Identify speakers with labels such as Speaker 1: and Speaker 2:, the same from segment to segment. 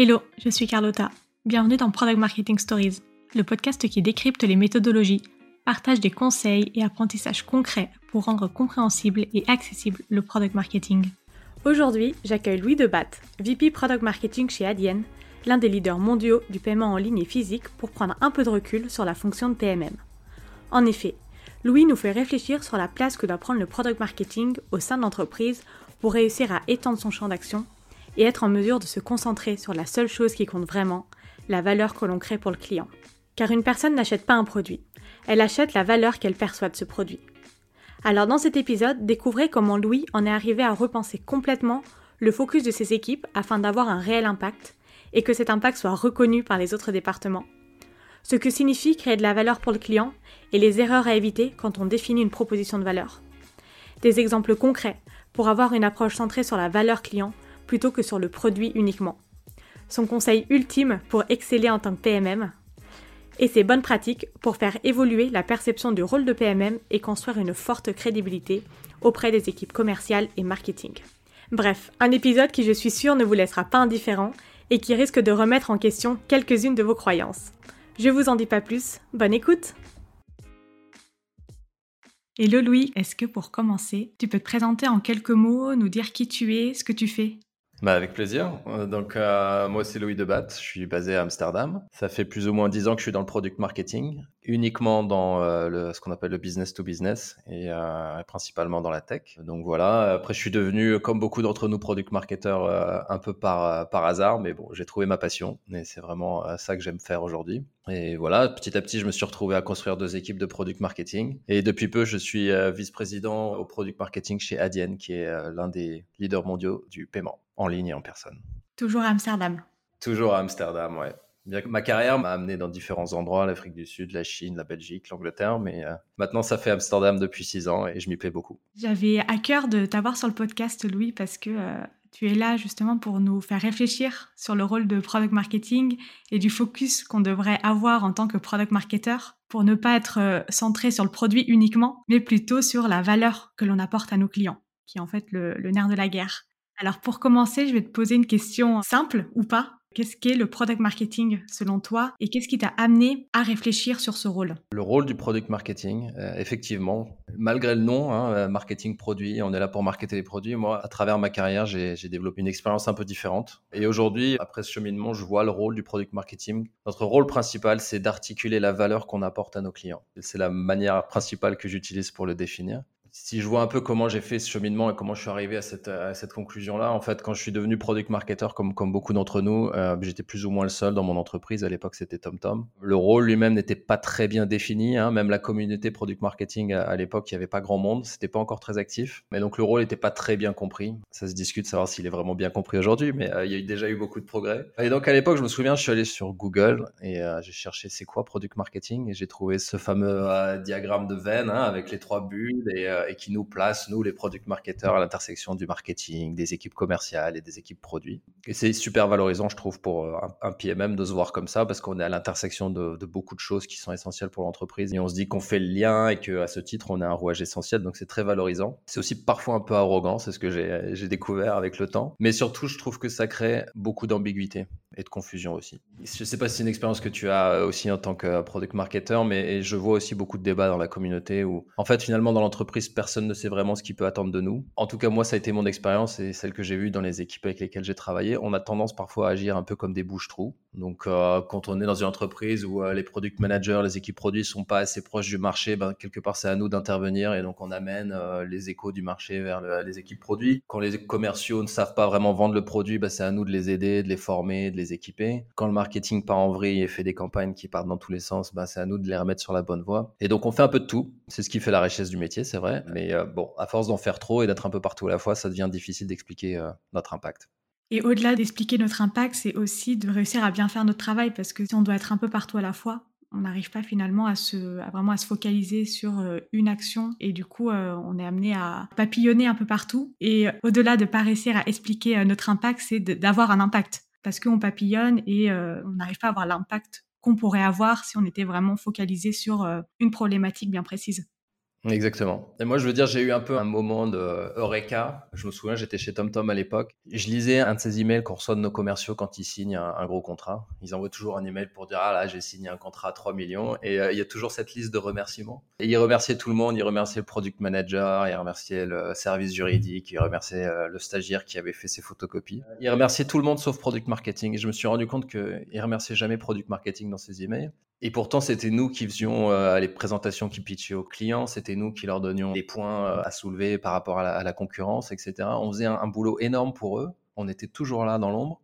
Speaker 1: Hello, je suis Carlotta. Bienvenue dans Product Marketing Stories, le podcast qui décrypte les méthodologies, partage des conseils et apprentissages concrets pour rendre compréhensible et accessible le product marketing. Aujourd'hui, j'accueille Louis Debat, VP Product Marketing chez Adyen, l'un des leaders mondiaux du paiement en ligne et physique pour prendre un peu de recul sur la fonction de PMM. En effet, Louis nous fait réfléchir sur la place que doit prendre le product marketing au sein de l'entreprise pour réussir à étendre son champ d'action et être en mesure de se concentrer sur la seule chose qui compte vraiment, la valeur que l'on crée pour le client. Car une personne n'achète pas un produit, elle achète la valeur qu'elle perçoit de ce produit. Alors dans cet épisode, découvrez comment Louis en est arrivé à repenser complètement le focus de ses équipes afin d'avoir un réel impact et que cet impact soit reconnu par les autres départements. Ce que signifie créer de la valeur pour le client et les erreurs à éviter quand on définit une proposition de valeur. Des exemples concrets pour avoir une approche centrée sur la valeur client plutôt que sur le produit uniquement. Son conseil ultime pour exceller en tant que PMM. Et ses bonnes pratiques pour faire évoluer la perception du rôle de PMM et construire une forte crédibilité auprès des équipes commerciales et marketing. Bref, un épisode qui je suis sûre ne vous laissera pas indifférent et qui risque de remettre en question quelques-unes de vos croyances. Je vous en dis pas plus, bonne écoute Hello Louis, est-ce que pour commencer, tu peux te présenter en quelques mots, nous dire qui tu es, ce que tu fais?
Speaker 2: Bah avec plaisir. Euh, donc euh, moi c'est Louis Debat, je suis basé à Amsterdam. Ça fait plus ou moins dix ans que je suis dans le product marketing, uniquement dans euh, le, ce qu'on appelle le business to business et principalement dans la tech. Donc voilà. Après je suis devenu comme beaucoup d'entre nous product marketeurs un peu par par hasard, mais bon j'ai trouvé ma passion et c'est vraiment ça que j'aime faire aujourd'hui. Et voilà, petit à petit, je me suis retrouvé à construire deux équipes de product marketing. Et depuis peu, je suis vice-président au product marketing chez Adyen, qui est l'un des leaders mondiaux du paiement en ligne et en personne.
Speaker 1: Toujours à Amsterdam.
Speaker 2: Toujours à Amsterdam, ouais. Bien que ma carrière m'a amené dans différents endroits, l'Afrique du Sud, la Chine, la Belgique, l'Angleterre, mais euh, maintenant ça fait Amsterdam depuis six ans et je m'y plais beaucoup.
Speaker 1: J'avais à cœur de t'avoir sur le podcast, Louis, parce que euh, tu es là justement pour nous faire réfléchir sur le rôle de product marketing et du focus qu'on devrait avoir en tant que product marketer pour ne pas être euh, centré sur le produit uniquement, mais plutôt sur la valeur que l'on apporte à nos clients, qui est en fait le nerf de la guerre. Alors pour commencer, je vais te poser une question simple ou pas. Qu'est-ce qu'est le product marketing selon toi et qu'est-ce qui t'a amené à réfléchir sur ce rôle?
Speaker 2: Le rôle du product marketing, euh, effectivement, malgré le nom, hein, euh, marketing produit, on est là pour marketer les produits. Moi, à travers ma carrière, j'ai développé une expérience un peu différente. Et aujourd'hui, après ce cheminement, je vois le rôle du product marketing. Notre rôle principal, c'est d'articuler la valeur qu'on apporte à nos clients. C'est la manière principale que j'utilise pour le définir si je vois un peu comment j'ai fait ce cheminement et comment je suis arrivé à cette, conclusion-là, en fait, quand je suis devenu product marketer, comme, beaucoup d'entre nous, euh, j'étais plus ou moins le seul dans mon entreprise. À l'époque, c'était TomTom. Le rôle lui-même n'était pas très bien défini. Hein. Même la communauté product marketing à, l'époque, il n'y avait pas grand monde. C'était pas encore très actif. Mais donc, le rôle n'était pas très bien compris. Ça se discute savoir s'il est vraiment bien compris aujourd'hui, mais euh, il y a déjà eu beaucoup de progrès. Et donc, à l'époque, je me souviens, je suis allé sur Google et euh, j'ai cherché c'est quoi product marketing et j'ai trouvé ce fameux diagramme de Venn hein, avec les trois bulles et, et qui nous place nous, les product marketeurs, à l'intersection du marketing, des équipes commerciales et des équipes produits. Et c'est super valorisant, je trouve, pour euh, un, PMM de se voir comme ça, parce qu'on est à l'intersection de, beaucoup de choses qui sont essentielles pour l'entreprise. Et on se dit qu'on fait le lien et qu'à ce titre, on est un rouage essentiel. Donc c'est très valorisant. C'est aussi parfois un peu arrogant, c'est ce que j'ai découvert avec le temps. Mais surtout, je trouve que ça crée beaucoup d'ambiguïté et de confusion aussi. Je ne sais pas si c'est une expérience que tu as aussi en tant que product marketer, mais je vois aussi beaucoup de débats dans la communauté où, en fait, finalement, dans l'entreprise, personne ne sait vraiment ce qu'il peut attendre de nous. En tout cas, moi, ça a été mon expérience et celle que j'ai vue dans les équipes avec lesquelles j'ai travaillé. On a tendance parfois à agir un peu comme des bouches-trous. Donc, euh, quand on est dans une entreprise où euh, les product managers, les équipes produits sont pas assez proches du marché, ben, quelque part, c'est à nous d'intervenir et donc on amène euh, les échos du marché vers les équipes produits. Quand les commerciaux ne savent pas vraiment vendre le produit, ben, c'est à nous de les aider, de les former, de les équiper. Quand le marketing part en vrille et fait des campagnes qui partent dans tous les sens, ben, c'est à nous de les remettre sur la bonne voie. Et donc, on fait un peu de tout. C'est ce qui fait la richesse du métier, c'est vrai. Mais bon, à force d'en faire trop et d'être un peu partout à la fois, ça devient difficile d'expliquer notre impact.
Speaker 1: Et au-delà d'expliquer notre impact, c'est aussi de réussir à bien faire notre travail parce que si on doit être un peu partout à la fois, on n'arrive pas finalement à se vraiment à se focaliser sur euh, une action et du coup euh, on est amené à papillonner un peu partout et au-delà de pas réussir à expliquer euh, notre impact, c'est d'avoir un impact parce qu'on papillonne et on n'arrive pas à avoir l'impact qu'on pourrait avoir si on était vraiment focalisé sur une problématique bien précise.
Speaker 2: Exactement. Et moi, je veux dire, j'ai eu un peu un moment de eureka. Je me souviens, j'étais chez TomTom à l'époque. Je lisais un de ces emails qu'on reçoit de nos commerciaux quand ils signent un, gros contrat. Ils envoient toujours un email pour dire, ah là, j'ai signé un contrat à 3 millions. Et euh, il y a toujours cette liste de remerciements. Et ils remerciaient tout le monde. Ils remerciaient le product manager, ils remerciaient le service juridique, ils remerciaient euh, le stagiaire qui avait fait ses photocopies. Ils remerciaient tout le monde sauf product marketing. Et je me suis rendu compte qu'ils remerciaient jamais product marketing dans ces emails. Et pourtant, c'était nous qui faisions euh, les présentations qui pitchaient aux clients, c'était nous qui leur donnions des points euh, à soulever par rapport à la, concurrence, etc. On faisait un, boulot énorme pour eux, on était toujours là dans l'ombre,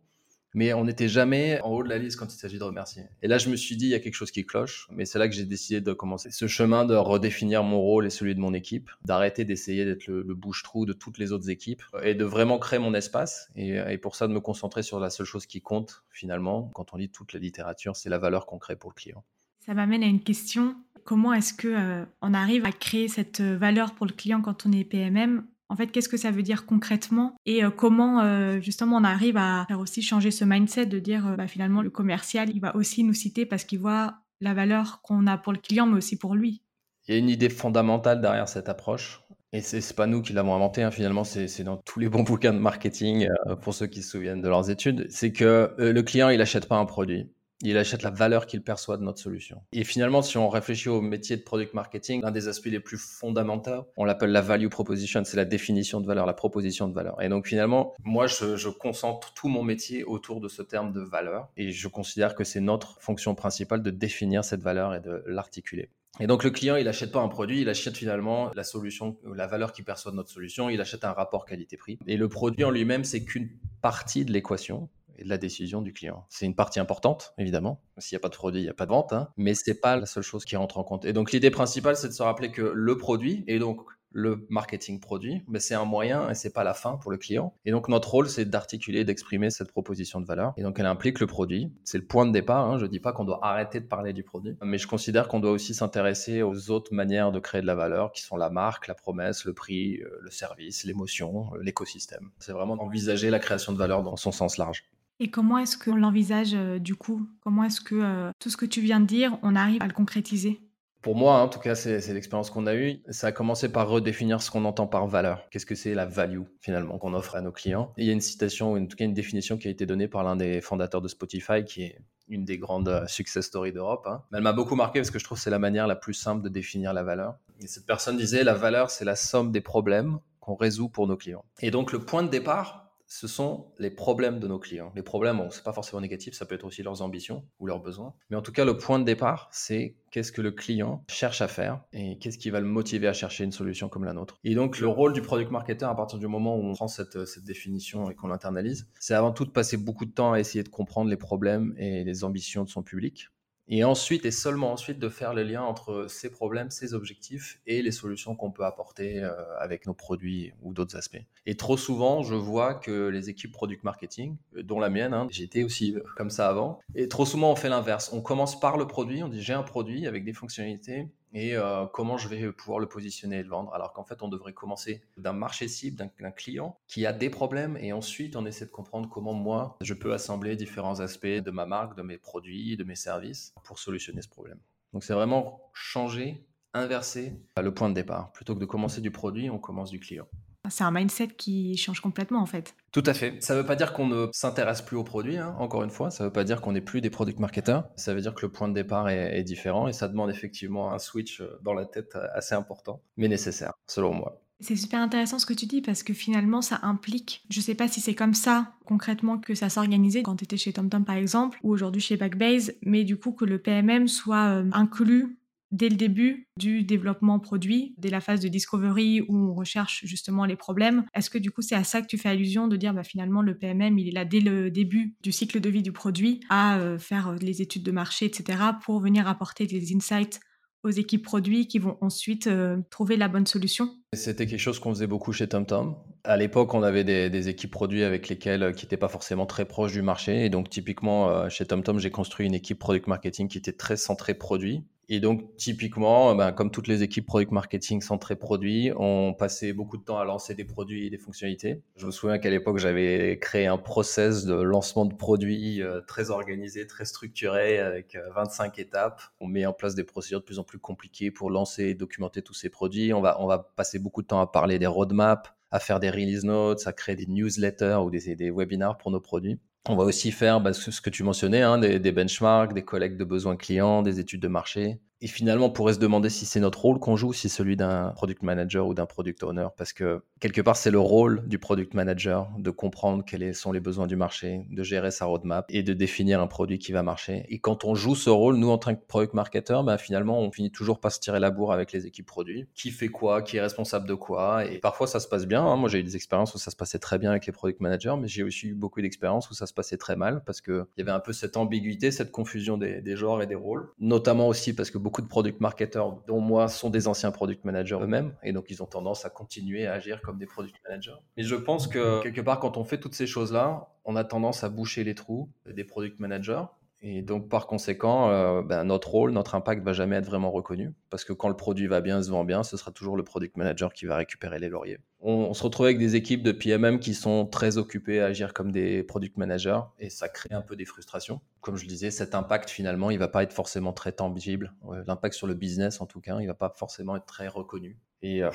Speaker 2: mais on n'était jamais en haut de la liste quand il s'agit de remercier. Et là, je me suis dit, il y a quelque chose qui cloche, mais c'est là que j'ai décidé de commencer ce chemin de redéfinir mon rôle et celui de mon équipe, d'arrêter d'essayer d'être le, bouche-trou de toutes les autres équipes et de vraiment créer mon espace. Et, et, pour ça, de me concentrer sur la seule chose qui compte finalement, quand on lit toute la littérature, c'est la valeur qu'on crée pour le client.
Speaker 1: Ça m'amène à une question. Comment est-ce que euh, on arrive à créer cette euh, valeur pour le client quand on est PMM en fait, qu'est-ce que ça veut dire concrètement et euh, comment justement on arrive à faire aussi changer ce mindset de dire bah, finalement le commercial il va aussi nous citer parce qu'il voit la valeur qu'on a pour le client mais aussi pour lui.
Speaker 2: Il y a une idée fondamentale derrière cette approche. Et c'est pas nous qui l'avons inventé, hein, finalement, c'est dans tous les bons bouquins de marketing, pour ceux qui se souviennent de leurs études. C'est que le client, il n'achète pas un produit il achète la valeur qu'il perçoit de notre solution. Et finalement, si on réfléchit au métier de product marketing, l'un des aspects les plus fondamentaux, on l'appelle la value proposition, c'est la définition de valeur, la proposition de valeur. Et donc finalement, moi, je, concentre tout mon métier autour de ce terme de valeur, et je considère que c'est notre fonction principale de définir cette valeur et de l'articuler. Et donc le client, il n'achète pas un produit, il achète finalement la solution, la valeur qu'il perçoit de notre solution, il achète un rapport qualité-prix. Et le produit en lui-même, c'est qu'une partie de l'équation et de la décision du client. C'est une partie importante, évidemment. S'il n'y a pas de produit, il n'y a pas de vente, hein, mais ce n'est pas la seule chose qui rentre en compte. Et donc l'idée principale, c'est de se rappeler que le produit, et donc le marketing produit, mais c'est un moyen et c'est pas la fin pour le client. Et donc notre rôle, c'est d'articuler, d'exprimer cette proposition de valeur. Et donc elle implique le produit. C'est le point de départ. Hein. Je ne dis pas qu'on doit arrêter de parler du produit, mais je considère qu'on doit aussi s'intéresser aux autres manières de créer de la valeur, qui sont la marque, la promesse, le prix, euh, le service, l'émotion, euh, l'écosystème. C'est vraiment envisager la création de valeur dans son sens large.
Speaker 1: Et comment est-ce qu'on l'envisage euh, du coup? Comment est-ce que euh, tout ce que tu viens de dire, on arrive à le concrétiser?
Speaker 2: Pour moi, en tout cas, c'est l'expérience qu'on a eue. Ça a commencé par redéfinir ce qu'on entend par valeur. Qu'est-ce que c'est la value, finalement, qu'on offre à nos clients? Il y a une citation, ou en tout cas une définition qui a été donnée par l'un des fondateurs de Spotify, qui est une des grandes euh, success stories d'Europe. Hein. Elle m'a beaucoup marqué parce que je trouve que c'est la manière la plus simple de définir la valeur. Et cette personne disait, la valeur, c'est la somme des problèmes qu'on résout pour nos clients. Et donc, le point de départ, ce sont les problèmes de nos clients. Les problèmes, bon, c'est pas forcément négatif, ça peut être aussi leurs ambitions ou leurs besoins. Mais en tout cas, le point de départ, c'est qu'est-ce que le client cherche à faire et qu'est-ce qui va le motiver à chercher une solution comme la nôtre. Et donc, le rôle du product marketer, à partir du moment où on prend cette, cette définition et qu'on l'internalise, c'est avant tout de passer beaucoup de temps à essayer de comprendre les problèmes et les ambitions de son public et ensuite, et seulement ensuite, de faire le lien entre ces problèmes, ces objectifs et les solutions qu'on peut apporter euh, avec nos produits ou d'autres aspects. Et trop souvent, je vois que les équipes product marketing, euh, dont la mienne, hein, j'étais aussi euh, comme ça avant, et trop souvent on fait l'inverse. On commence par le produit, on dit j'ai un produit avec des fonctionnalités, et euh, comment je vais pouvoir le positionner et le vendre. Alors qu'en fait, on devrait commencer d'un marché cible, d'un client qui a des problèmes et ensuite on essaie de comprendre comment moi, je peux assembler différents aspects de ma marque, de mes produits, de mes services pour solutionner ce problème. Donc c'est vraiment changer, inverser le point de départ. Plutôt que de commencer du produit, on commence du client.
Speaker 1: C'est un mindset qui change complètement en fait.
Speaker 2: Tout à fait. Ça ne veut pas dire qu'on ne s'intéresse plus aux produits, hein, encore une fois. Ça ne veut pas dire qu'on n'est plus des product marketers. Ça veut dire que le point de départ est, différent et ça demande effectivement un switch euh, dans la tête euh, assez important, mais nécessaire, selon moi.
Speaker 1: C'est super intéressant ce que tu dis parce que finalement ça implique, je ne sais pas si c'est comme ça concrètement que ça s'organisait quand tu étais chez TomTom par exemple ou aujourd'hui chez Backbase, mais du coup que le PMM soit euh, inclus dès le début du développement produit, dès la phase de discovery où on recherche justement les problèmes. Est-ce que du coup c'est à ça que tu fais allusion de dire bah, finalement le PMM il est là dès le début du cycle de vie du produit à euh, faire euh, les études de marché, etc. pour venir apporter des insights aux équipes produits qui vont ensuite euh, trouver la bonne solution?
Speaker 2: C'était quelque chose qu'on faisait beaucoup chez TomTom. À l'époque, on avait des, équipes produits avec lesquelles qui n'étaient pas forcément très proches du marché. Et donc, typiquement, chez TomTom, j'ai construit une équipe product marketing qui était très centrée produit Et donc, typiquement, ben, comme toutes les équipes product marketing centrées produits, on passait beaucoup de temps à lancer des produits et des fonctionnalités. Je me souviens qu'à l'époque, j'avais créé un process de lancement de produits euh, très organisé, très structuré, avec 25 euh, étapes. On met en place des procédures de plus en plus compliquées pour lancer et documenter tous ces produits. On va, on va passer beaucoup de temps à parler des roadmaps, à faire des release notes, à créer des newsletters ou des, des webinars pour nos produits. On va aussi faire bah, ce, que tu mentionnais, hein, des, benchmarks, des collectes de besoins clients, des études de marché. Et finalement, on pourrait se demander si c'est notre rôle qu'on joue, si c'est celui d'un product manager ou d'un product owner, parce que quelque part, c'est le rôle du product manager de comprendre quels sont les besoins du marché, de gérer sa roadmap et de définir un produit qui va marcher. Et quand on joue ce rôle, nous, en tant que product marketer, bah, finalement, on finit toujours par se tirer la bourre avec les équipes produits. Qui fait quoi, qui est responsable de quoi? Et parfois, ça se passe bien. Hein. Moi, j'ai eu des expériences où ça se passait très bien avec les product managers, mais j'ai aussi eu beaucoup d'expériences où ça se passait très mal parce qu'il y avait un peu cette ambiguïté, cette confusion des, des genres et des rôles. Notamment aussi parce que beaucoup de product marketeurs, dont moi, sont des anciens product managers eux-mêmes, et donc ils ont tendance à continuer à agir comme des product managers. Mais je pense que quelque part, quand on fait toutes ces choses-là, on a tendance à boucher les trous des product managers. Et donc, par conséquent, euh, ben, notre rôle, notre impact va jamais être vraiment reconnu. Parce que quand le produit va bien, se vend bien, ce sera toujours le product manager qui va récupérer les lauriers on, se retrouve avec des équipes de PMM qui sont très occupées à agir comme des product managers et ça crée un peu des frustrations. Comme je disais, cet impact finalement, il va pas être forcément très tangible. L'impact sur le business en tout cas, il va pas forcément être très reconnu. Et euh,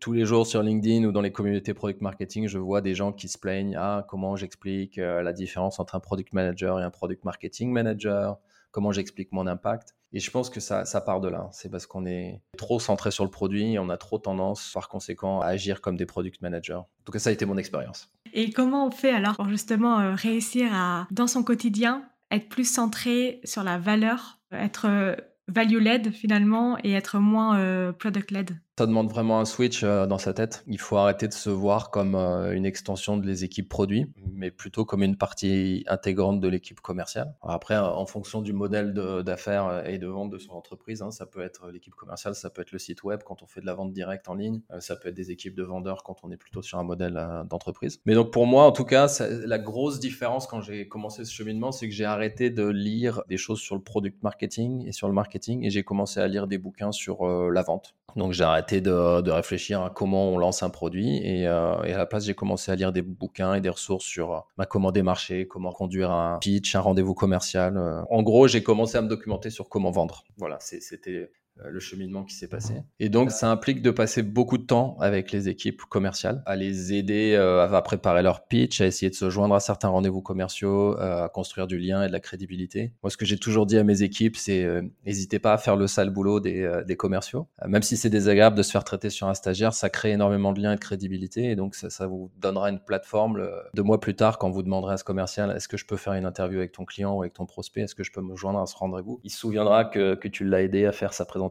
Speaker 2: tous les jours sur LinkedIn ou dans les communautés product marketing, je vois des gens qui se plaignent ah comment j'explique euh, la différence entre un product manager et un product marketing manager, comment j'explique mon impact? Et je pense que ça, part de là. C'est parce qu'on est trop centré sur le produit et on a trop tendance, par conséquent, à agir comme des product managers. En tout cas, ça a été mon expérience.
Speaker 1: Et comment on fait alors pour justement euh, réussir à, dans son quotidien, être plus centré sur la valeur, être euh, value-led finalement et être moins euh, product-led?
Speaker 2: Ça demande vraiment un switch euh, dans sa tête. Il faut arrêter de se voir comme euh, une extension de les équipes produits, mais plutôt comme une partie intégrante de l'équipe commerciale. Après, en fonction du modèle d'affaires et de vente de son entreprise, hein, ça peut être l'équipe commerciale, ça peut être le site web quand on fait de la vente directe en ligne, ça peut être des équipes de vendeurs quand on est plutôt sur un modèle d'entreprise. Mais donc pour moi, en tout cas, la grosse différence quand j'ai commencé ce cheminement, c'est que j'ai arrêté de lire des choses sur le product marketing et sur le marketing et j'ai commencé à lire des bouquins sur la vente. Donc j'ai arrêté de, réfléchir à comment on lance un produit euh, et, à la place j'ai commencé à lire des bouquins et des ressources sur euh, comment démarcher, comment conduire un pitch, un rendez-vous commercial. Euh. En gros, j'ai commencé à me documenter sur comment vendre. Voilà, c'était le cheminement qui s'est passé. Et donc, ça implique de passer beaucoup de temps avec les équipes commerciales, à les aider euh, à préparer leur pitch, à essayer de se joindre à certains rendez-vous commerciaux, euh, à construire du lien et de la crédibilité. Moi, ce que j'ai toujours dit à mes équipes, c'est n'hésitez pas à faire le sale boulot des, des commerciaux. même si c'est désagréable de se faire traiter sur un stagiaire, ça crée énormément de liens et de crédibilité. Et donc, ça, ça vous donnera une plateforme deux mois plus tard quand vous demanderez à ce commercial est-ce que je peux faire une interview avec ton client ou avec ton prospect? Est-ce que je peux me joindre à ce rendez-vous? Il se souviendra que, que tu l'as aidé à faire sa présentation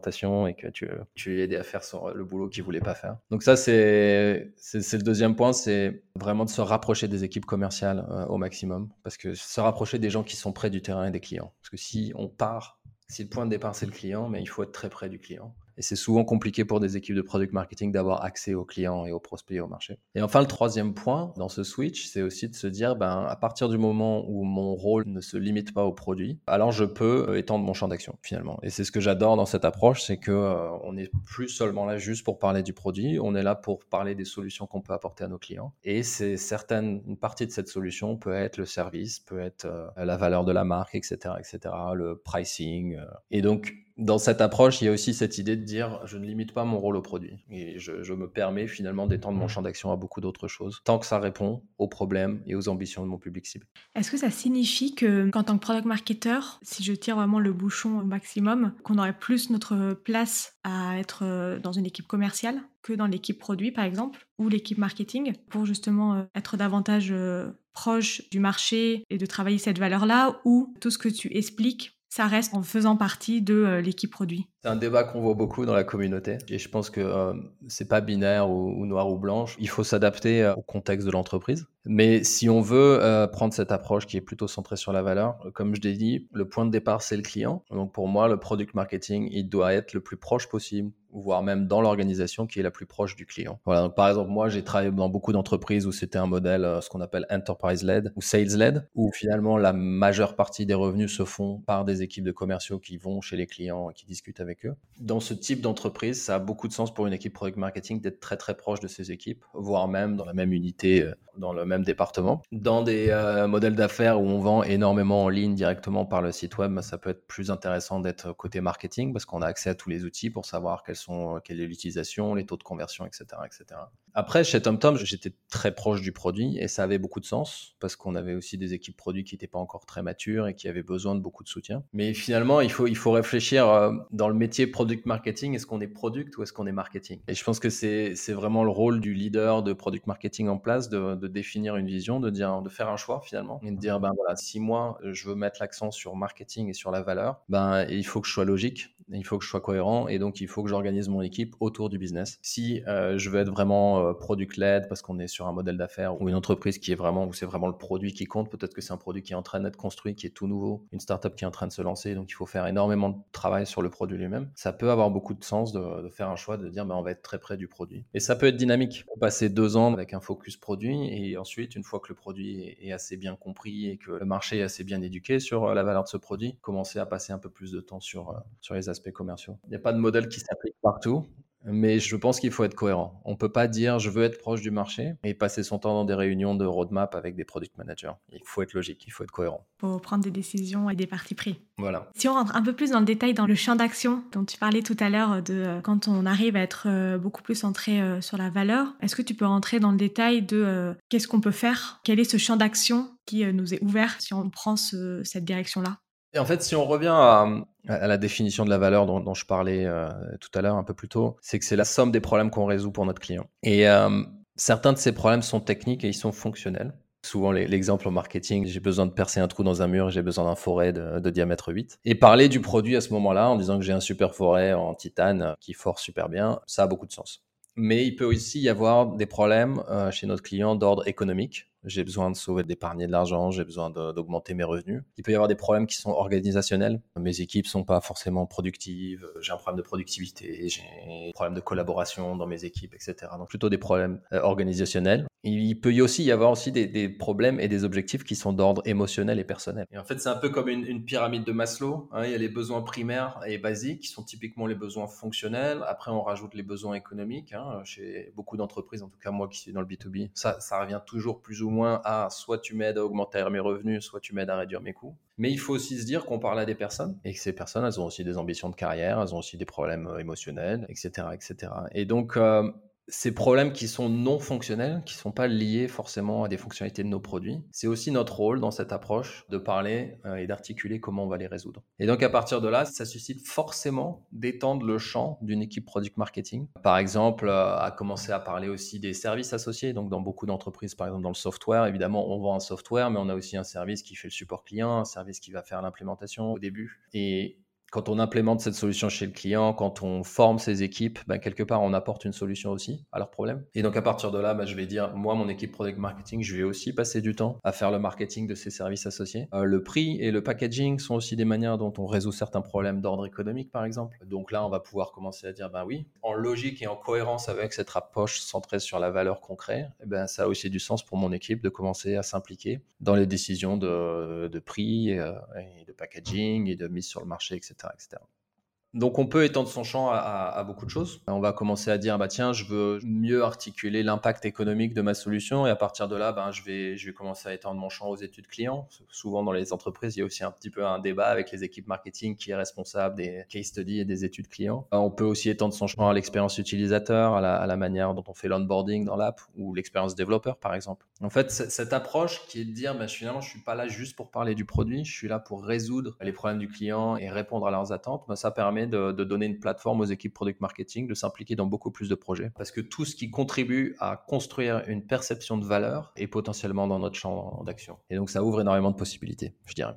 Speaker 2: et que tu, tu aidé à faire le boulot qu'il voulait pas faire. Donc ça, c'est le deuxième point, c'est vraiment de se rapprocher des équipes commerciales euh, au maximum, parce que se rapprocher des gens qui sont près du terrain et des clients. Parce que si on part, si le point de départ c'est le client, mais il faut être très près du client. Et c'est souvent compliqué pour des équipes de product marketing d'avoir accès aux clients et aux prospects et au marché. Et enfin, le troisième point dans ce switch, c'est aussi de se dire, ben, à partir du moment où mon rôle ne se limite pas au produit, alors je peux euh, étendre mon champ d'action finalement. Et c'est ce que j'adore dans cette approche, c'est que euh, on n'est plus seulement là juste pour parler du produit, on est là pour parler des solutions qu'on peut apporter à nos clients. Et c'est certaines, une partie de cette solution peut être le service, peut être euh, la valeur de la marque, etc., etc., le pricing. Et donc, dans cette approche, il y a aussi cette idée de dire je ne limite pas mon rôle au produit et je, me permets finalement d'étendre mon champ d'action à beaucoup d'autres choses tant que ça répond aux problèmes et aux ambitions de mon public cible.
Speaker 1: Est-ce que ça signifie que qu'en tant que product marketer, si je tire vraiment le bouchon au maximum, qu'on aurait plus notre place à être euh, dans une équipe commerciale que dans l'équipe produit par exemple ou l'équipe marketing pour justement euh, être davantage euh, proche du marché et de travailler cette valeur-là ou tout ce que tu expliques ça reste en faisant partie de euh, l'équipe produit.
Speaker 2: C'est un débat qu'on voit beaucoup dans la communauté et je pense que euh, c'est pas binaire ou, noir ou blanche. Il faut s'adapter euh, au contexte de l'entreprise. Mais si on veut prendre cette approche qui est plutôt centrée sur la valeur, comme je l'ai dit, le point de départ c'est le client. Donc pour moi, le product marketing, il doit être le plus proche possible voire même dans l'organisation qui est la plus proche du client. Voilà, donc par exemple, moi, j'ai travaillé dans beaucoup d'entreprises où c'était un modèle, euh, ce qu'on appelle enterprise-led ou sales-led, où finalement la majeure partie des revenus se font par des équipes de commerciaux qui vont chez les clients et qui discutent avec eux. Dans ce type d'entreprise, ça a beaucoup de sens pour une équipe product marketing d'être très très proche de ses équipes, voire même dans la même unité, euh, dans le même département. Dans des euh, modèles d'affaires où on vend énormément en ligne directement par le site web, ça peut être plus intéressant d'être côté marketing parce qu'on a accès à tous les outils pour savoir quels sont, quelle est l'utilisation, les taux de conversion, etc., etc. Après, chez TomTom, j'étais très proche du produit et ça avait beaucoup de sens parce qu'on avait aussi des équipes produits qui n'étaient pas encore très matures et qui avaient besoin de beaucoup de soutien. Mais finalement, il faut, il faut réfléchir euh, dans le métier product marketing, est-ce qu'on est product ou est-ce qu'on est marketing? Et je pense que c'est vraiment le rôle du leader de product marketing en place de, de, définir une vision, de, dire, de faire un choix finalement et de dire, ben voilà, si moi je veux mettre l'accent sur marketing et sur la valeur, ben il faut que je sois logique il faut que je sois cohérent et donc il faut que j'organise mon équipe autour du business. Si euh, je veux être vraiment euh, product-led parce qu'on est sur un modèle d'affaires ou une entreprise qui est vraiment, où c'est vraiment le produit qui compte, peut-être que c'est un produit qui est en train d'être construit, qui est tout nouveau, une startup qui est en train de se lancer, donc il faut faire énormément de travail sur le produit lui-même. Ça peut avoir beaucoup de sens de, faire un choix, de dire ben, on va être très près du produit. Et ça peut être dynamique. Passer deux ans avec un focus produit et ensuite, une fois que le produit est assez bien compris et que le marché est assez bien éduqué sur euh, la valeur de ce produit, commencer à passer un peu plus de temps sur, sur les aspects commerciaux. Il n'y a pas de modèle qui s'applique partout. Mais je pense qu'il faut être cohérent. On ne peut pas dire je veux être proche du marché et passer son temps dans des réunions de roadmap avec des product managers. Il faut être logique, il faut être cohérent.
Speaker 1: Il faut prendre des décisions et des partis pris.
Speaker 2: Voilà.
Speaker 1: Si on rentre un peu plus dans le détail dans le champ d'action dont tu parlais tout à l'heure, de euh, quand on arrive à être euh, beaucoup plus centré euh, sur la valeur, est-ce que tu peux rentrer dans le détail de qu'est-ce qu'on peut faire? Quel est ce champ d'action qui nous est ouvert si on prend cette direction-là?
Speaker 2: Et en fait, si on revient à, la définition de la valeur dont, je parlais euh, tout à l'heure un peu plus tôt, c'est que c'est la somme des problèmes qu'on résout pour notre client. Et euh, certains de ces problèmes sont techniques et ils sont fonctionnels. Souvent, l'exemple en marketing, j'ai besoin de percer un trou dans un mur, j'ai besoin d'un forêt de, diamètre 8. Et parler du produit à ce moment-là en disant que j'ai un super forêt en titane qui force super bien, ça a beaucoup de sens. Mais il peut aussi y avoir des problèmes euh, chez notre client d'ordre économique j'ai besoin de sauver, d'épargner de l'argent, j'ai besoin d'augmenter mes revenus. Il peut y avoir des problèmes qui sont organisationnels. Mes équipes sont pas forcément productives, j'ai un problème de productivité, j'ai un problème de collaboration dans mes équipes, etc. Donc plutôt des problèmes euh, organisationnels. Il peut y aussi y avoir aussi des, problèmes et des objectifs qui sont d'ordre émotionnel et personnel. En fait, c'est un peu comme une, pyramide de Maslow. Hein. Il y a les besoins primaires et basiques qui sont typiquement les besoins fonctionnels. Après, on rajoute les besoins économiques. Hein. Chez beaucoup d'entreprises, en tout cas moi qui suis dans le B2B, ça, ça revient toujours plus ou moins à soit tu m'aides à augmenter mes revenus, soit tu m'aides à réduire mes coûts. Mais il faut aussi se dire qu'on parle à des personnes et que ces personnes, elles ont aussi des ambitions de carrière, elles ont aussi des problèmes euh, émotionnels, etc. etc. Et donc, euh, ces problèmes qui sont non fonctionnels, qui ne sont pas liés forcément à des fonctionnalités de nos produits, c'est aussi notre rôle dans cette approche de parler euh, et d'articuler comment on va les résoudre. Et donc à partir de là, ça suscite forcément d'étendre le champ d'une équipe product marketing. Par exemple, euh, à commencer à parler aussi des services associés. Donc dans beaucoup d'entreprises, par exemple dans le software, évidemment, on vend un software, mais on a aussi un service qui fait le support client, un service qui va faire l'implémentation au début. Et quand on implémente cette solution chez le client, quand on forme ses équipes, ben, quelque part, on apporte une solution aussi à leurs problèmes. Et donc, à partir de là, ben, je vais dire, moi, mon équipe product marketing, je vais aussi passer du temps à faire le marketing de ces services associés. Euh, le prix et le packaging sont aussi des manières dont on résout certains problèmes d'ordre économique, par exemple. Donc là, on va pouvoir commencer à dire, ben oui, en logique et en cohérence avec cette approche centrée sur la valeur concrète, eh ben, ça a aussi du sens pour mon équipe de commencer à s'impliquer dans les décisions de, prix euh, et de packaging et de mise sur le marché, etc. etc. Donc on peut étendre son champ à, beaucoup de choses. On va commencer à dire bah tiens je veux mieux articuler l'impact économique de ma solution et à partir de là ben je vais je vais commencer à étendre mon champ aux études clients. Souvent dans les entreprises il y a aussi un petit peu un débat avec les équipes marketing qui est responsable des case studies et des études clients. On peut aussi étendre son champ à l'expérience utilisateur, à la, manière dont on fait l'onboarding dans l'app ou l'expérience développeur par exemple. En fait cette approche qui est de dire bah, finalement je suis pas là juste pour parler du produit, je suis là pour résoudre les problèmes du client et répondre à leurs attentes. Ben, ça permet de, donner une plateforme aux équipes product marketing de s'impliquer dans beaucoup plus de projets. Parce que tout ce qui contribue à construire une perception de valeur est potentiellement dans notre champ d'action. Et donc ça ouvre énormément de possibilités, je dirais.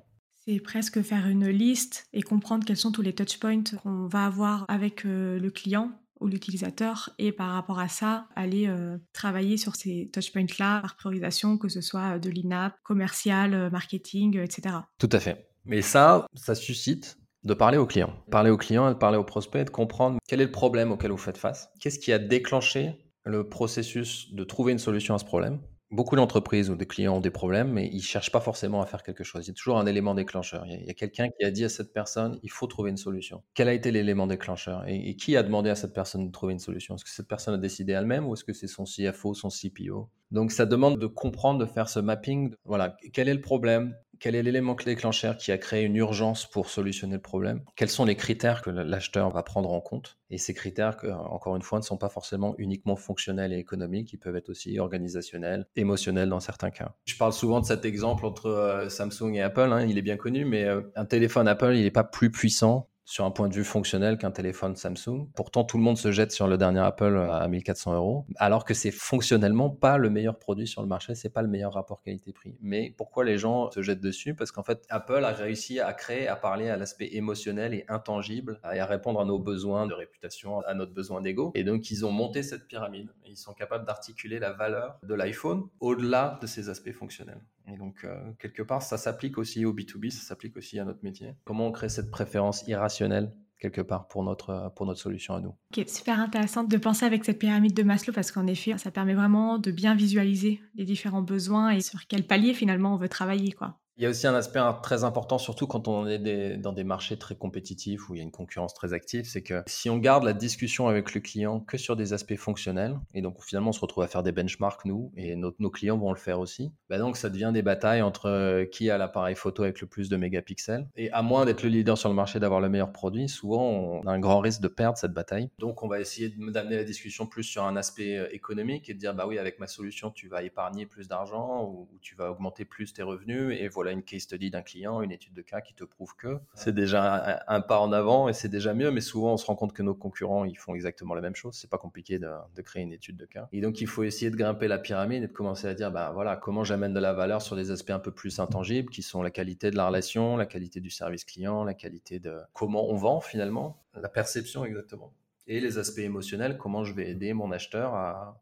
Speaker 1: C'est presque faire une liste et comprendre quels sont tous les touchpoints qu'on va avoir avec euh, le client ou l'utilisateur et par rapport à ça, aller euh, travailler sur ces touchpoints-là par priorisation, que ce soit de l'INAP, commercial, euh, marketing, etc.
Speaker 2: Tout à fait. Mais ça, ça suscite de parler au client. Parler au client, de parler au prospect, de comprendre quel est le problème auquel vous faites face. Qu'est-ce qui a déclenché le processus de trouver une solution à ce problème? Beaucoup d'entreprises ou de clients ont des problèmes, mais ils cherchent pas forcément à faire quelque chose. Il y a toujours un élément déclencheur. Il y a, quelqu'un qui a dit à cette personne, il faut trouver une solution. Quel a été l'élément déclencheur? Et, qui a demandé à cette personne de trouver une solution? Est-ce que cette personne a décidé elle-même ou est-ce que c'est son CFO, son CPO Donc ça demande de comprendre, de faire ce mapping. Voilà, quel est le problème? Quel est l'élément déclencheur qui a créé une urgence pour solutionner le problème? Quels sont les critères que l'acheteur va prendre en compte? Et ces critères, encore une fois, ne sont pas forcément uniquement fonctionnels et économiques, ils peuvent être aussi organisationnels, émotionnels dans certains cas. Je parle souvent de cet exemple entre euh, Samsung et Apple, hein, il est bien connu, mais euh, un téléphone Apple, il n'est pas plus puissant sur un point de vue fonctionnel qu'un téléphone Samsung. Pourtant, tout le monde se jette sur le dernier Apple à 1400 euros, alors que c'est fonctionnellement pas le meilleur produit sur le marché, c'est pas le meilleur rapport qualité-prix. Mais pourquoi les gens se jettent dessus? Parce qu'en fait, Apple a réussi à créer, à parler à l'aspect émotionnel et intangible, et à répondre à nos besoins de réputation, à notre besoin d'ego. Et donc, ils ont monté cette pyramide. ils sont capables d'articuler la valeur de l'iPhone au-delà de ses aspects fonctionnels. Et donc, euh, quelque part, ça s'applique aussi au B2B, ça s'applique aussi à notre métier. Comment on crée cette préférence irrationnelle quelque part pour notre, pour notre solution à nous?
Speaker 1: Ok, super intéressant de penser avec cette pyramide de Maslow parce qu'en effet, ça permet vraiment de bien visualiser les différents besoins et sur quel palier finalement on veut travailler. Quoi.
Speaker 2: Il y a aussi un aspect très important, surtout quand on est dans des marchés très compétitifs où il y a une concurrence très active, c'est que si on garde la discussion avec le client que sur des aspects fonctionnels, et donc finalement on se retrouve à faire des benchmarks nous, et nos, clients vont le faire aussi, bah donc ça devient des batailles entre euh, qui a l'appareil photo avec le plus de mégapixels. Et à moins d'être le leader sur le marché, d'avoir le meilleur produit, souvent on a un grand risque de perdre cette bataille. Donc on va essayer d'amener la discussion plus sur un aspect euh, économique et de dire bah oui avec ma solution tu vas épargner plus d'argent ou tu vas augmenter plus tes revenus et voilà une case study d'un client, une étude de cas qui te prouve que c'est déjà un, pas en avant et c'est déjà mieux. Mais souvent, on se rend compte que nos concurrents, ils font exactement la même chose. C'est pas compliqué de, créer une étude de cas. Et donc, il faut essayer de grimper la pyramide et de commencer à dire, bah voilà, comment j'amène de la valeur sur des aspects un peu plus intangibles, qui sont la qualité de la relation, la qualité du service client, la qualité de comment on vend finalement, la perception exactement. Et les aspects émotionnels, comment je vais aider mon acheteur à,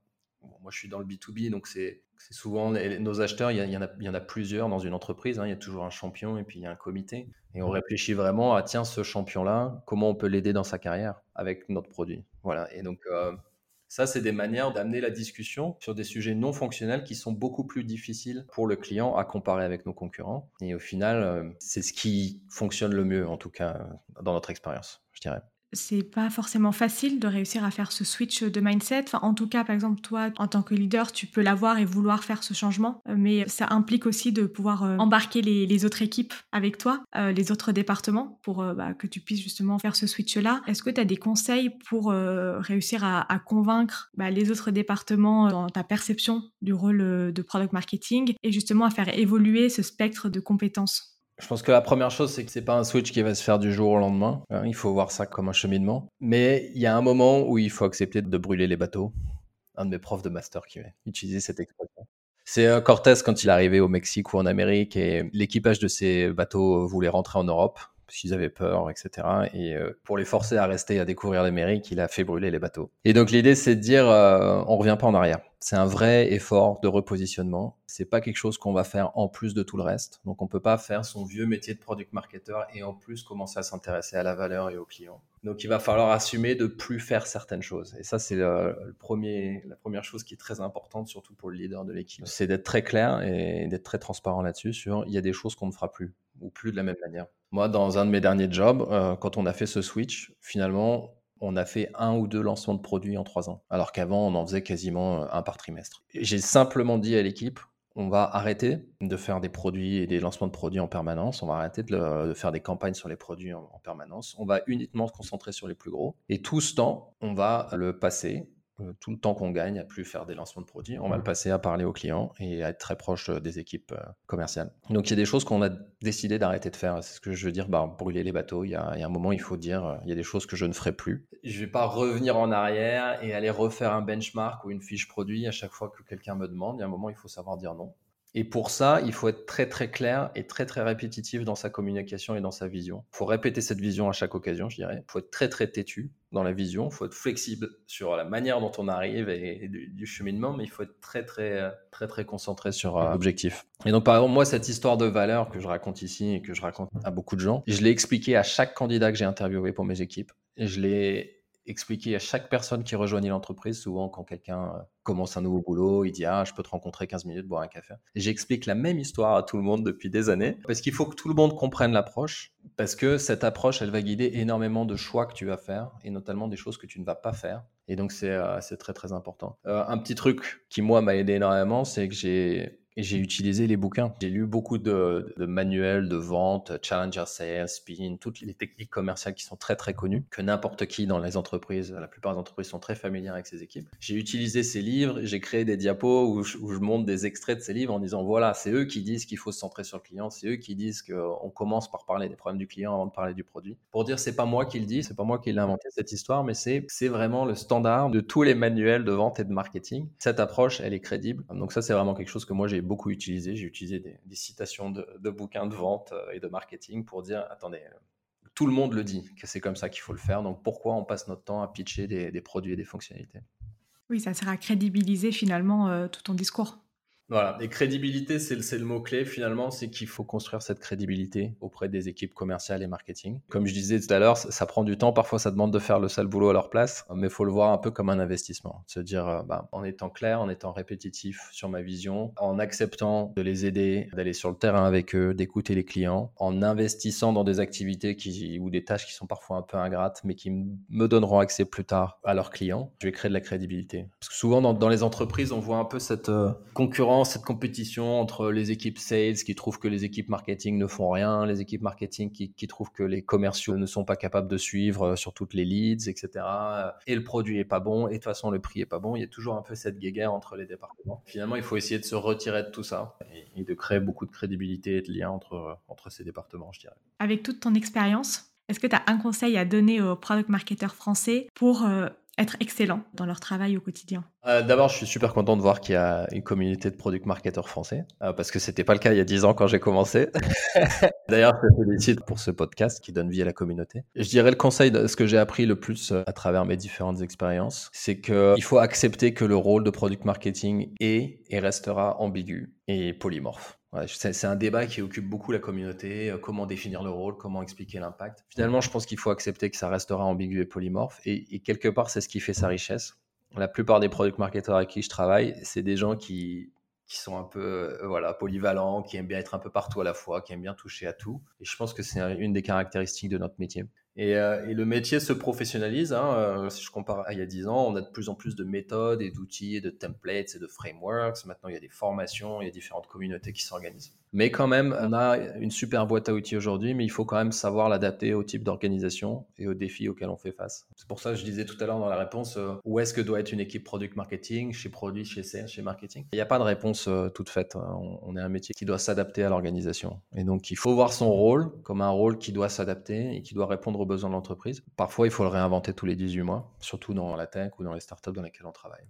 Speaker 2: moi, je suis dans le B2B, donc c'est souvent nos acheteurs, il y, en a, il y, en a, plusieurs dans une entreprise. Hein. il y a toujours un champion et puis il y a un comité. Et on réfléchit vraiment à tiens, ce champion-là, comment on peut l'aider dans sa carrière avec notre produit. Voilà. Et donc, euh, ça, c'est des manières d'amener la discussion sur des sujets non fonctionnels qui sont beaucoup plus difficiles pour le client à comparer avec nos concurrents. Et au final, euh, c'est ce qui fonctionne le mieux, en tout cas, dans notre expérience, je dirais
Speaker 1: c'est pas forcément facile de réussir à faire ce switch de mindset. En tout cas, par exemple, toi, en tant que leader, tu peux l'avoir et vouloir faire ce changement, euh, mais ça implique aussi de pouvoir euh, embarquer les, autres équipes avec toi, euh, les autres départements, pour bah, que tu puisses justement faire ce switch-là. Est-ce que tu as des conseils pour réussir à, convaincre bah, les autres départements dans ta perception du rôle de product marketing et justement à faire évoluer ce spectre de compétences?
Speaker 2: Je pense que la première chose, c'est que c'est pas un switch qui va se faire du jour au lendemain. Hein. il faut voir ça comme un cheminement. Mais il y a un moment où il faut accepter de brûler les bateaux. Un de mes profs de master qui utilisé cette expression. C'est euh, Cortés quand il arrivé au Mexique ou en Amérique et l'équipage de ces bateaux voulait rentrer en Europe parce qu'ils avaient peur, etc. Et euh, pour les forcer à rester à découvrir l'Amérique, il a fait brûler les bateaux. Et donc l'idée, c'est de dire, euh, on revient pas en arrière. C'est un vrai effort de repositionnement. C'est pas quelque chose qu'on va faire en plus de tout le reste. Donc on peut pas faire son vieux métier de product marketer et en plus commencer à s'intéresser à la valeur et aux clients. Donc il va falloir assumer de plus faire certaines choses. Et ça c'est le, premier, la première chose qui est très importante, surtout pour le leader de l'équipe. C'est d'être très clair et d'être très transparent là-dessus sur il y a des choses qu'on ne fera plus ou plus de la même manière. Moi, dans un de mes derniers jobs, euh, quand on a fait ce switch, finalement, on a fait un ou deux lancements de produits en trois ans, alors qu'avant, on en faisait quasiment euh, un par trimestre. J'ai simplement dit à l'équipe, on va arrêter de faire des produits et des lancements de produits en permanence. On va arrêter de, faire des campagnes sur les produits en, permanence. On va uniquement se concentrer sur les plus gros. Et tout ce temps, on va le passer tout le temps qu'on gagne à plus faire des lancements de produits, on va le passer à parler aux clients et à être très proche euh, des équipes euh, commerciales. Donc il y a des choses qu'on a décidé d'arrêter de faire. C'est ce que je veux dire, bah, brûler les bateaux. Il y, a, un moment, il faut dire, il y a des choses que je ne ferai plus. Je ne vais pas revenir en arrière et aller refaire un benchmark ou une fiche produit à chaque fois que quelqu'un me demande. Il y a un moment, il faut savoir dire non. Et pour ça, il faut être très très clair et très très répétitif dans sa communication et dans sa vision. Il faut répéter cette vision à chaque occasion, je dirais. Il faut être très très têtu dans la vision. Il faut être flexible sur la manière dont on arrive et, du, cheminement, mais il faut être très très très très concentré sur euh, l'objectif. Et donc par exemple, moi, cette histoire de valeur que je raconte ici et que je raconte à beaucoup de gens, je l'ai expliqué à chaque candidat que j'ai interviewé pour mes équipes. Je l'ai expliquer à chaque personne qui rejoignit l'entreprise, souvent quand quelqu'un euh, commence un nouveau boulot, il dit Ah, je peux te rencontrer 15 minutes, boire un café. J'explique la même histoire à tout le monde depuis des années, parce qu'il faut que tout le monde comprenne l'approche, parce que cette approche, elle va guider énormément de choix que tu vas faire, et notamment des choses que tu ne vas pas faire. Et donc, c'est euh, très, très important. Euh, un petit truc qui, moi, m'a aidé énormément, c'est que j'ai j'ai utilisé les bouquins. J'ai lu beaucoup de, manuels de vente, Challenger Sales, Spin, toutes les techniques commerciales qui sont très très connues, que n'importe qui dans les entreprises, la plupart des entreprises sont très familières avec ces équipes. J'ai utilisé ces livres, j'ai créé des diapos où je, montre des extraits de ces livres en disant voilà, c'est eux qui disent qu'il faut se centrer sur le client, c'est eux qui disent qu'on commence par parler des problèmes du client avant de parler du produit. Pour dire c'est pas moi qui le dis, c'est pas moi qui l'ai inventé cette histoire, mais c'est vraiment le standard de tous les manuels de vente et de marketing. Cette approche, elle est crédible. Donc ça, c'est vraiment quelque chose que moi j'ai beaucoup utilisé. J'ai utilisé des, citations de, bouquins de vente euh, et de marketing pour dire attendez, euh, tout le monde le dit que c'est comme ça qu'il faut le faire. Donc pourquoi on passe notre temps à pitcher des, produits et des fonctionnalités?
Speaker 1: Oui, ça sert à crédibiliser finalement euh, tout ton discours.
Speaker 2: Voilà, et crédibilité, c'est le, mot-clé finalement, c'est qu'il faut construire cette crédibilité auprès des équipes commerciales et marketing. Comme je disais tout à l'heure, ça, prend du temps, parfois ça demande de faire le sale boulot à leur place, mais il faut le voir un peu comme un investissement. Se dire, euh, bah, en étant clair, en étant répétitif sur ma vision, en acceptant de les aider, d'aller sur le terrain avec eux, d'écouter les clients, en investissant dans des activités ou des tâches qui sont parfois un peu ingrates, mais qui me donneront accès plus tard à leurs clients, je vais créer de la crédibilité. Parce que souvent dans, les entreprises, on voit un peu cette euh, concurrence cette compétition entre les équipes sales qui trouvent que les équipes marketing ne font rien, les équipes marketing qui, trouvent que les commerciaux ne sont pas capables de suivre euh, sur toutes les leads, etc. Euh, et le produit est pas bon, et de toute façon le prix est pas bon. Il y a toujours un peu cette guéguerre entre les départements. Finalement, il faut essayer de se retirer de tout ça et, de créer beaucoup de crédibilité et de lien entre, euh, entre ces départements, je dirais.
Speaker 1: Avec toute ton expérience, est-ce que tu as un conseil à donner aux product marketeurs français pour être excellents dans leur travail au quotidien
Speaker 2: euh, D'abord, je suis super content de voir qu'il y a une communauté de product marketeurs français, euh, parce que c'était pas le cas il y a 10 ans quand j'ai commencé. D'ailleurs, je te félicite pour ce podcast qui donne vie à la communauté. Je dirais le conseil, de ce que j'ai appris le plus euh, à travers mes différentes expériences, c'est qu'il faut accepter que le rôle de product marketing est et restera ambigu et polymorphe c'est un débat qui occupe beaucoup la communauté. Euh, comment définir le rôle, comment expliquer l'impact. Finalement, je pense qu'il faut accepter que ça restera ambigu et polymorphe. Et, quelque part, c'est ce qui fait sa richesse. La plupart des product marketers avec qui je travaille, c'est des gens qui, qui sont un peu euh, voilà, polyvalents, qui aiment bien être un peu partout à la fois, qui aiment bien toucher à tout. Et je pense que c'est une des caractéristiques de notre métier. Euh, et, le métier se professionnalise. Hein, euh, si je compare à il y a 10 ans, on a de plus en plus de méthodes et d'outils, de templates et de frameworks. Maintenant, il y a des formations, il y a différentes communautés qui s'organisent. Mais quand même, on a une super boîte à outils aujourd'hui, mais il faut quand même savoir l'adapter au type d'organisation et aux défis auxquels on fait face. C'est pour ça que je disais tout à l'heure dans la réponse, euh, où est-ce que doit être une équipe product marketing, chez produit, chez sales, chez marketing? Il n'y a pas de réponse toute faite. On, on est un métier qui doit s'adapter à l'organisation. Et donc, il faut voir son rôle comme un rôle qui doit s'adapter et qui doit répondre aux besoins de l'entreprise. Parfois, il faut le réinventer tous les 18 mois, surtout dans la tech ou dans les startups dans lesquelles on travaille.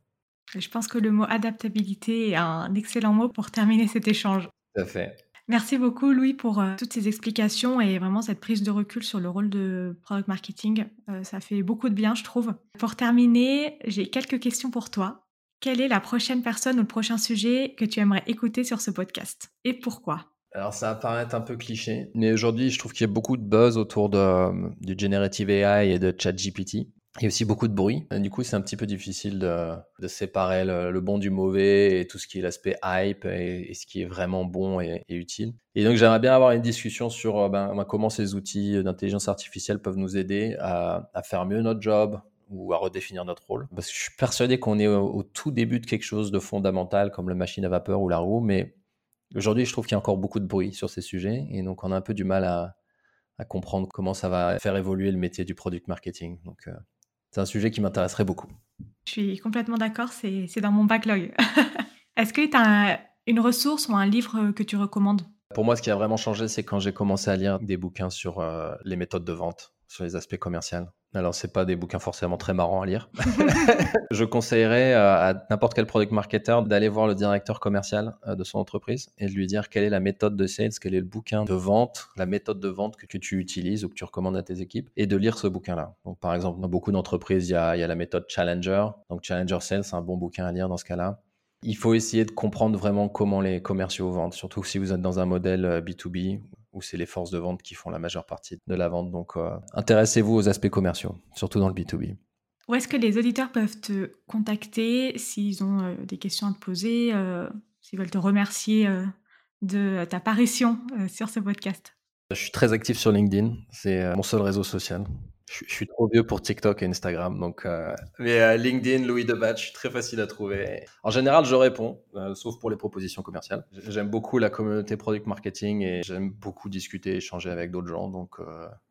Speaker 1: Je pense que le mot adaptabilité est un excellent mot pour terminer cet échange.
Speaker 2: Tout à fait.
Speaker 1: Merci beaucoup Louis pour euh, toutes ces explications et vraiment cette prise de recul sur le rôle de product marketing. Euh, ça fait beaucoup de bien, je trouve. Pour terminer, j'ai quelques questions pour toi. Quelle est la prochaine personne ou le prochain sujet que tu aimerais écouter sur ce podcast et pourquoi?
Speaker 2: Alors ça va paraître un peu cliché, mais aujourd'hui je trouve qu'il y a beaucoup de buzz autour de, du generative AI et de ChatGPT. Il y a aussi beaucoup de bruit. du coup, c'est un petit peu difficile de, séparer le, bon du mauvais et tout ce qui est l'aspect hype et, ce qui est vraiment bon et, utile. Et donc, j'aimerais bien avoir une discussion sur euh, ben, ben, comment ces outils d'intelligence artificielle peuvent nous aider à, faire mieux notre job ou à redéfinir notre rôle. Parce que je suis persuadé qu'on est au, au, tout début de quelque chose de fondamental comme la machine à vapeur ou la roue, mais Aujourd'hui, je trouve qu'il y a encore beaucoup de bruit sur ces sujets et donc on a un peu du mal à, comprendre comment ça va faire évoluer le métier du product marketing. Donc, euh, c'est un sujet qui m'intéresserait beaucoup.
Speaker 1: Je suis complètement d'accord, c'est dans mon backlog. Est-ce que tu as une ressource ou un livre que tu recommandes?
Speaker 2: Pour moi, ce qui a vraiment changé, c'est quand j'ai commencé à lire des bouquins sur euh, les méthodes de vente, sur les aspects commerciaux. Alors, c'est pas des bouquins forcément très marrants à lire. je conseillerais à n'importe quel product marketer d'aller voir le directeur commercial de son entreprise et de lui dire quelle est la méthode de sales, quel est le bouquin de vente, la méthode de vente que, tu utilises ou que tu recommandes à tes équipes et de lire ce bouquin-là. Donc, par exemple, dans beaucoup d'entreprises, il y a, y a la méthode Challenger. Donc, Challenger Sales, c'est un bon bouquin à lire dans ce cas-là. Il faut essayer de comprendre vraiment comment les commerciaux vendent, surtout si vous êtes dans un modèle B2B où c'est les forces de vente qui font la majeure partie de la vente. Donc, euh, intéressez-vous aux aspects commerciaux, surtout dans le B2B.
Speaker 1: Où est-ce que les auditeurs peuvent te contacter s'ils ont euh, des questions à te poser, euh, s'ils veulent te remercier de ta apparition sur ce podcast?
Speaker 2: Je suis très actif sur LinkedIn, c'est mon seul réseau social. Je, suis trop vieux pour TikTok et Instagram, donc euh, mais euh, LinkedIn, Louis Debatch, très facile à trouver. En général, je réponds, euh, sauf pour les propositions commerciales. J'aime beaucoup la communauté product marketing et j'aime beaucoup discuter, échanger avec d'autres gens, donc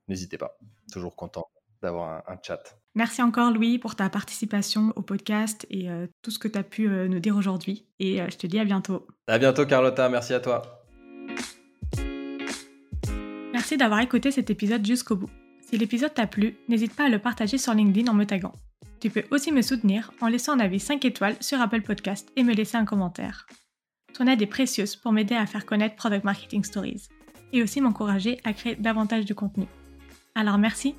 Speaker 2: n'hésitez pas. Toujours content d'avoir un, chat.
Speaker 1: Merci encore Louis pour ta participation au podcast et tout ce que tu as pu nous dire aujourd'hui. Et je te dis à bientôt.
Speaker 2: À bientôt Carlotta, merci à toi.
Speaker 1: Merci d'avoir écouté cet épisode jusqu'au bout. Si l'épisode t'a plu, n'hésite pas à le partager sur LinkedIn en me taguant. Tu peux aussi me soutenir en laissant un avis 5 étoiles sur Apple Podcast et me laisser un commentaire. Ton aide est précieuse pour m'aider à faire connaître Product Marketing Stories et aussi m'encourager à créer davantage de contenu. Alors merci